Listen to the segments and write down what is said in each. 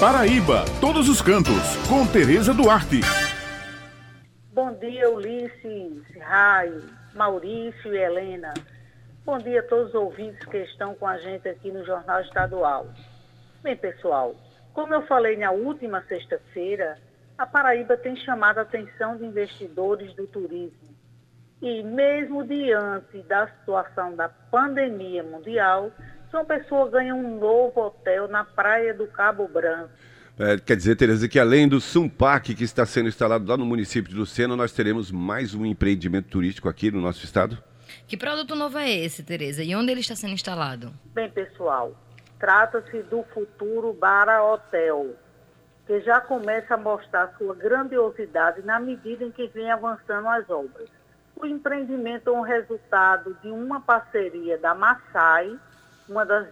Paraíba, todos os cantos, com Tereza Duarte. Bom dia, Ulisses, Raio, Maurício e Helena. Bom dia a todos os ouvintes que estão com a gente aqui no Jornal Estadual. Bem, pessoal, como eu falei na última sexta-feira, a Paraíba tem chamado a atenção de investidores do turismo. E mesmo diante da situação da pandemia mundial, João Pessoa ganha um novo hotel na praia do Cabo Branco. É, quer dizer, Tereza, que além do Sumpac que está sendo instalado lá no município de Lucena, nós teremos mais um empreendimento turístico aqui no nosso estado? Que produto novo é esse, Tereza? E onde ele está sendo instalado? Bem, pessoal, trata-se do futuro Bara Hotel, que já começa a mostrar sua grandiosidade na medida em que vem avançando as obras. O empreendimento é um resultado de uma parceria da Massai, uma das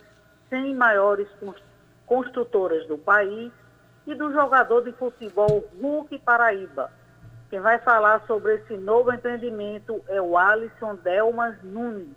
100 maiores construtoras do país, e do jogador de futebol Hulk Paraíba. Quem vai falar sobre esse novo empreendimento é o Alisson Delmas Nunes,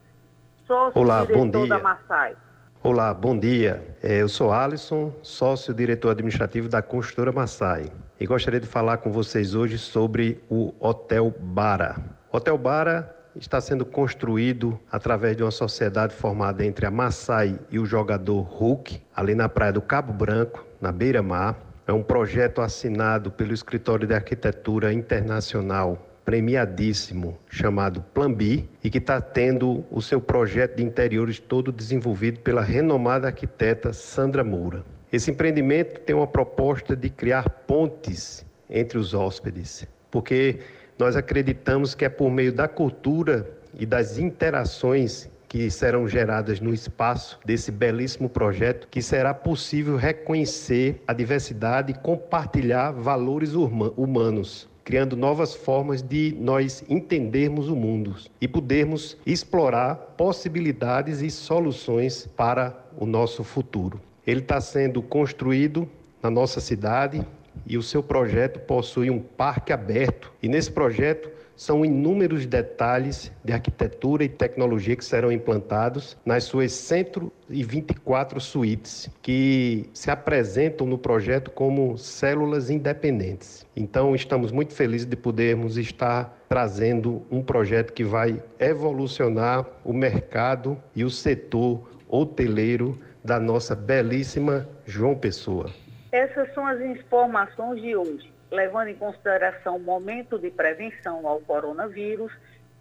sócio-diretor da Massai. Olá, bom dia. É, eu sou Alisson, sócio-diretor administrativo da construtora Massai. E gostaria de falar com vocês hoje sobre o Hotel Bara. Hotel Bara está sendo construído através de uma sociedade formada entre a Massai e o jogador Hulk, ali na praia do Cabo Branco, na beira-mar. É um projeto assinado pelo Escritório de Arquitetura Internacional premiadíssimo chamado Plan B e que está tendo o seu projeto de interiores todo desenvolvido pela renomada arquiteta Sandra Moura. Esse empreendimento tem uma proposta de criar pontes entre os hóspedes, porque nós acreditamos que é por meio da cultura e das interações que serão geradas no espaço desse belíssimo projeto, que será possível reconhecer a diversidade e compartilhar valores humanos, criando novas formas de nós entendermos o mundo e podermos explorar possibilidades e soluções para o nosso futuro. Ele está sendo construído na nossa cidade e o seu projeto possui um parque aberto. E nesse projeto são inúmeros detalhes de arquitetura e tecnologia que serão implantados nas suas 124 suítes, que se apresentam no projeto como células independentes. Então, estamos muito felizes de podermos estar trazendo um projeto que vai evolucionar o mercado e o setor hoteleiro da nossa belíssima João Pessoa. Essas são as informações de hoje levando em consideração o momento de prevenção ao coronavírus,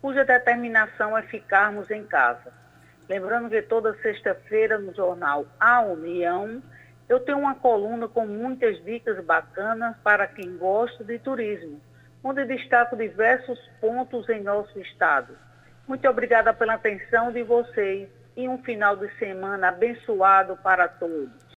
cuja determinação é ficarmos em casa. Lembrando que toda sexta-feira no jornal A União, eu tenho uma coluna com muitas dicas bacanas para quem gosta de turismo, onde destaco diversos pontos em nosso estado. Muito obrigada pela atenção de vocês e um final de semana abençoado para todos.